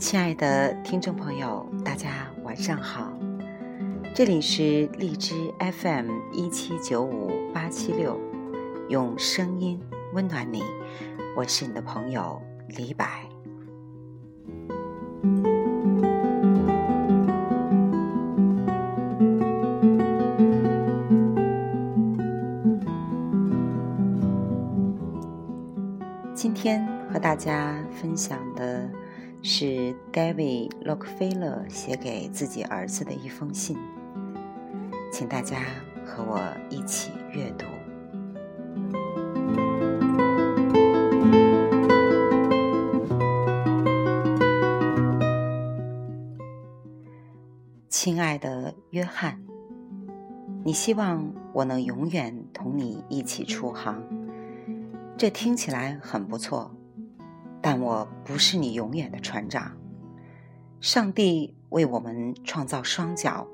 亲爱的听众朋友，大家晚上好，这里是荔枝 FM 一七九五八七六，用声音温暖你，我是你的朋友李柏。今天和大家分享的是 David Rockefeller 写给自己儿子的一封信，请大家和我一起阅读。亲爱的约翰，你希望我能永远同你一起出航。这听起来很不错，但我不是你永远的船长。上帝为我们创造双脚，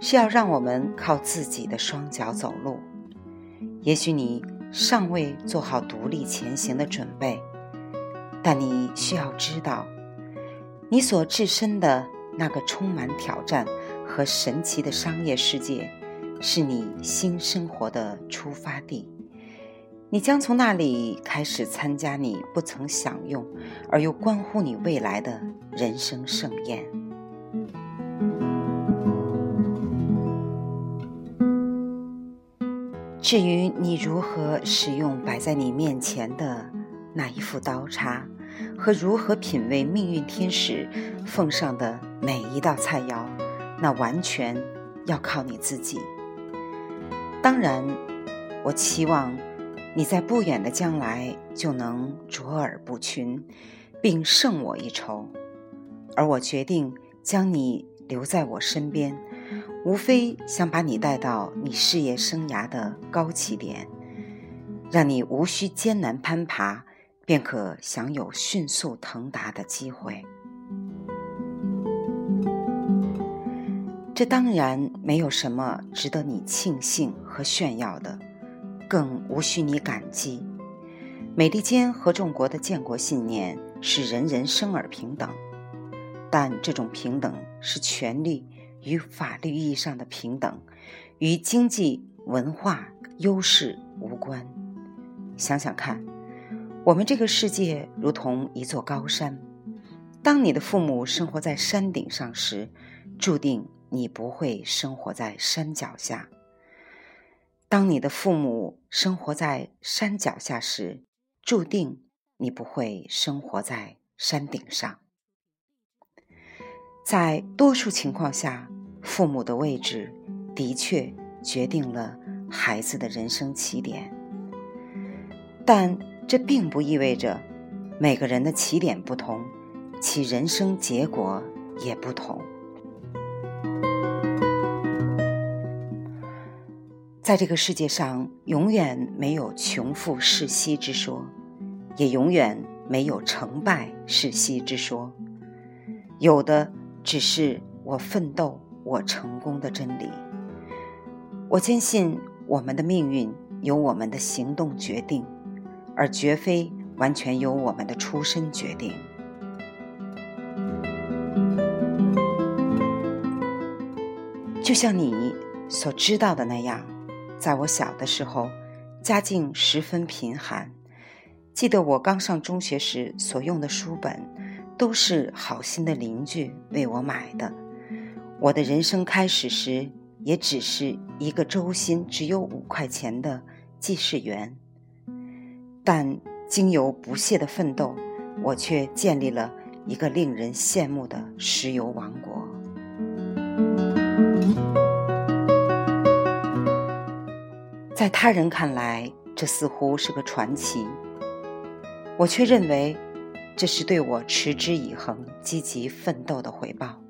是要让我们靠自己的双脚走路。也许你尚未做好独立前行的准备，但你需要知道，你所置身的那个充满挑战和神奇的商业世界，是你新生活的出发地。你将从那里开始参加你不曾享用而又关乎你未来的人生盛宴。至于你如何使用摆在你面前的那一副刀叉，和如何品味命运天使奉上的每一道菜肴，那完全要靠你自己。当然，我期望。你在不远的将来就能卓尔不群，并胜我一筹，而我决定将你留在我身边，无非想把你带到你事业生涯的高起点，让你无需艰难攀爬，便可享有迅速腾达的机会。这当然没有什么值得你庆幸和炫耀的。更无需你感激。美利坚合众国的建国信念是人人生而平等，但这种平等是权利与法律意义上的平等，与经济文化优势无关。想想看，我们这个世界如同一座高山，当你的父母生活在山顶上时，注定你不会生活在山脚下。当你的父母生活在山脚下时，注定你不会生活在山顶上。在多数情况下，父母的位置的确决定了孩子的人生起点，但这并不意味着每个人的起点不同，其人生结果也不同。在这个世界上，永远没有穷富世袭之说，也永远没有成败世袭之说。有的只是我奋斗、我成功的真理。我坚信，我们的命运由我们的行动决定，而绝非完全由我们的出身决定。就像你所知道的那样。在我小的时候，家境十分贫寒。记得我刚上中学时所用的书本，都是好心的邻居为我买的。我的人生开始时，也只是一个周薪只有五块钱的记事员。但经由不懈的奋斗，我却建立了一个令人羡慕的石油王国。在他人看来，这似乎是个传奇，我却认为这是对我持之以恒、积极奋斗的回报，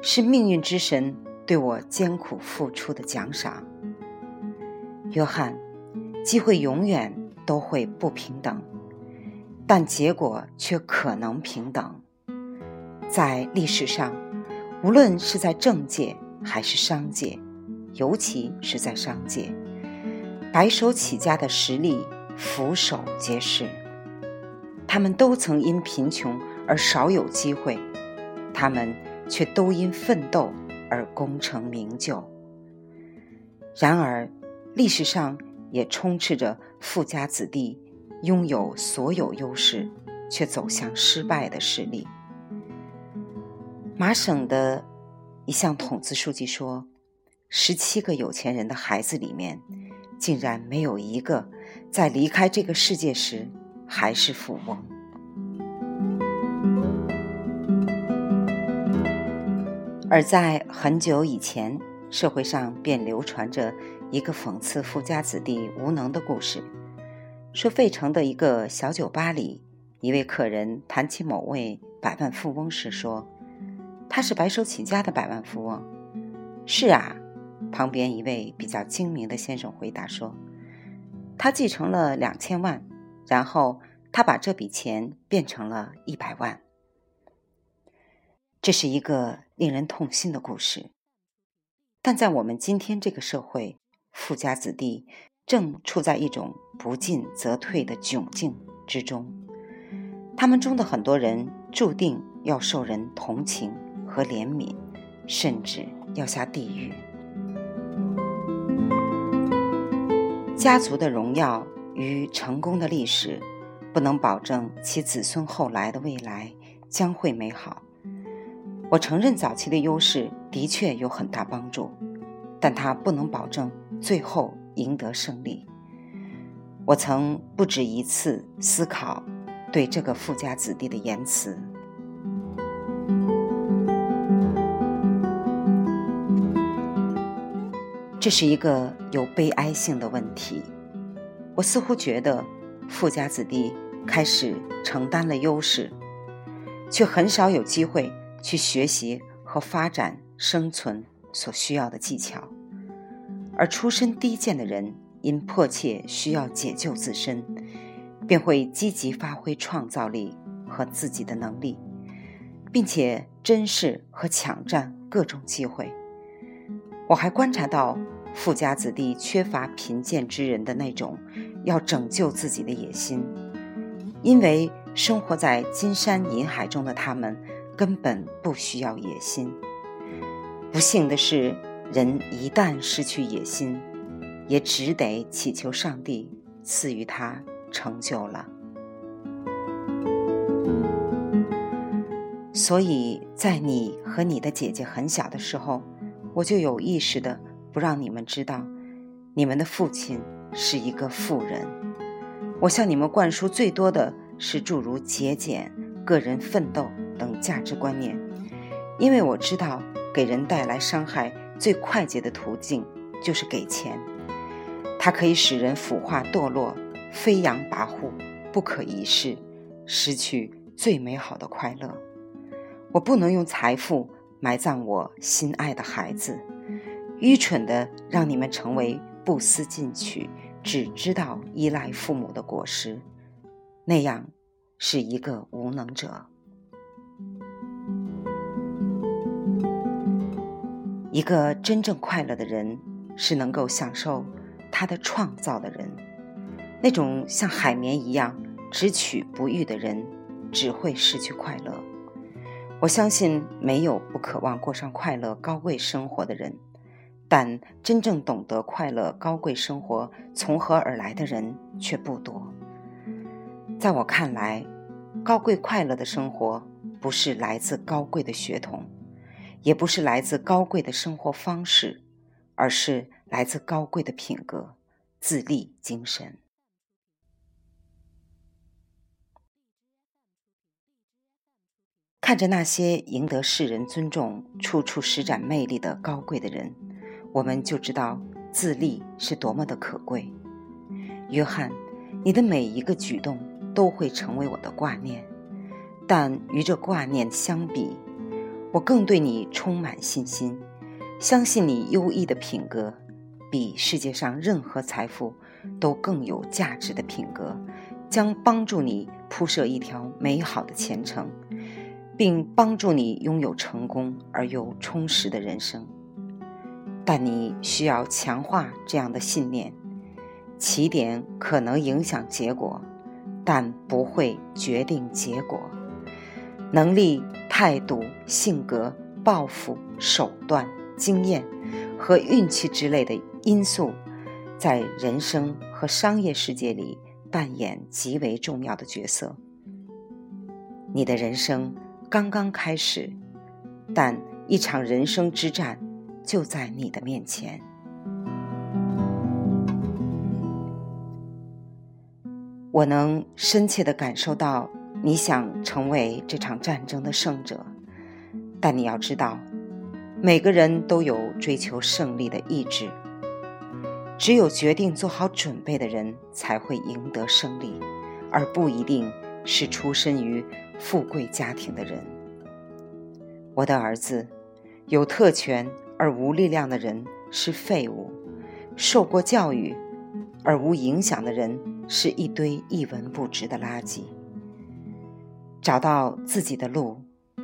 是命运之神对我艰苦付出的奖赏。约翰，机会永远都会不平等，但结果却可能平等。在历史上，无论是在政界还是商界，尤其是在商界。白手起家的实力俯首皆是，他们都曾因贫穷而少有机会，他们却都因奋斗而功成名就。然而，历史上也充斥着富家子弟拥有所有优势，却走向失败的事例。麻省的一项统计数据说，十七个有钱人的孩子里面，竟然没有一个在离开这个世界时还是富翁。而在很久以前，社会上便流传着一个讽刺富家子弟无能的故事。说费城的一个小酒吧里，一位客人谈起某位百万富翁时说：“他是白手起家的百万富翁。”“是啊。”旁边一位比较精明的先生回答说：“他继承了两千万，然后他把这笔钱变成了一百万。”这是一个令人痛心的故事，但在我们今天这个社会，富家子弟正处在一种不进则退的窘境之中。他们中的很多人注定要受人同情和怜悯，甚至要下地狱。家族的荣耀与成功的历史，不能保证其子孙后来的未来将会美好。我承认早期的优势的确有很大帮助，但它不能保证最后赢得胜利。我曾不止一次思考对这个富家子弟的言辞。这是一个有悲哀性的问题。我似乎觉得富家子弟开始承担了优势，却很少有机会。去学习和发展生存所需要的技巧，而出身低贱的人因迫切需要解救自身，便会积极发挥创造力和自己的能力，并且珍视和抢占各种机会。我还观察到富家子弟缺乏贫贱之人的那种要拯救自己的野心，因为生活在金山银海中的他们。根本不需要野心。不幸的是，人一旦失去野心，也只得祈求上帝赐予他成就了。所以在你和你的姐姐很小的时候，我就有意识的不让你们知道，你们的父亲是一个富人。我向你们灌输最多的是诸如节俭、个人奋斗。等价值观念，因为我知道给人带来伤害最快捷的途径就是给钱，它可以使人腐化堕落、飞扬跋扈、不可一世，失去最美好的快乐。我不能用财富埋葬我心爱的孩子，愚蠢的让你们成为不思进取、只知道依赖父母的果实，那样是一个无能者。一个真正快乐的人，是能够享受他的创造的人。那种像海绵一样只取不育的人，只会失去快乐。我相信没有不渴望过上快乐高贵生活的人，但真正懂得快乐高贵生活从何而来的人却不多。在我看来，高贵快乐的生活不是来自高贵的血统。也不是来自高贵的生活方式，而是来自高贵的品格、自立精神。看着那些赢得世人尊重、处处施展魅力的高贵的人，我们就知道自立是多么的可贵。约翰，你的每一个举动都会成为我的挂念，但与这挂念相比，我更对你充满信心，相信你优异的品格，比世界上任何财富都更有价值的品格，将帮助你铺设一条美好的前程，并帮助你拥有成功而又充实的人生。但你需要强化这样的信念。起点可能影响结果，但不会决定结果。能力、态度、性格、抱负、手段、经验和运气之类的因素，在人生和商业世界里扮演极为重要的角色。你的人生刚刚开始，但一场人生之战就在你的面前。我能深切的感受到你想成为这场战争的胜者，但你要知道，每个人都有追求胜利的意志。只有决定做好准备的人才会赢得胜利，而不一定是出身于富贵家庭的人。我的儿子，有特权而无力量的人是废物，受过教育而无影响的人。是一堆一文不值的垃圾。找到自己的路，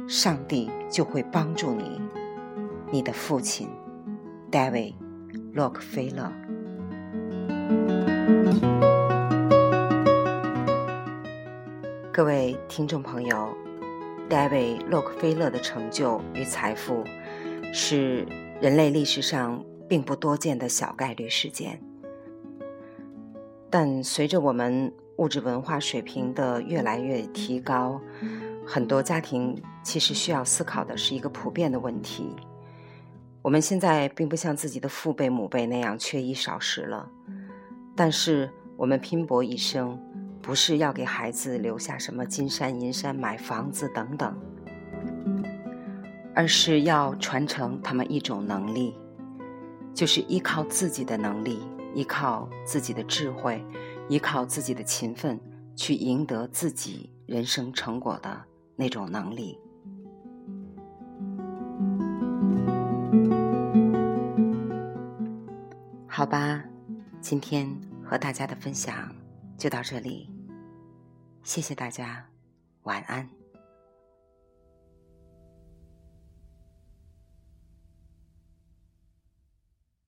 上帝就会帮助你。你的父亲戴维洛克菲勒。各位听众朋友戴维洛克菲勒的成就与财富，是人类历史上并不多见的小概率事件。但随着我们物质文化水平的越来越提高，很多家庭其实需要思考的是一个普遍的问题：我们现在并不像自己的父辈母辈那样缺衣少食了，但是我们拼搏一生，不是要给孩子留下什么金山银山、买房子等等，而是要传承他们一种能力，就是依靠自己的能力。依靠自己的智慧，依靠自己的勤奋，去赢得自己人生成果的那种能力。好吧，今天和大家的分享就到这里，谢谢大家，晚安。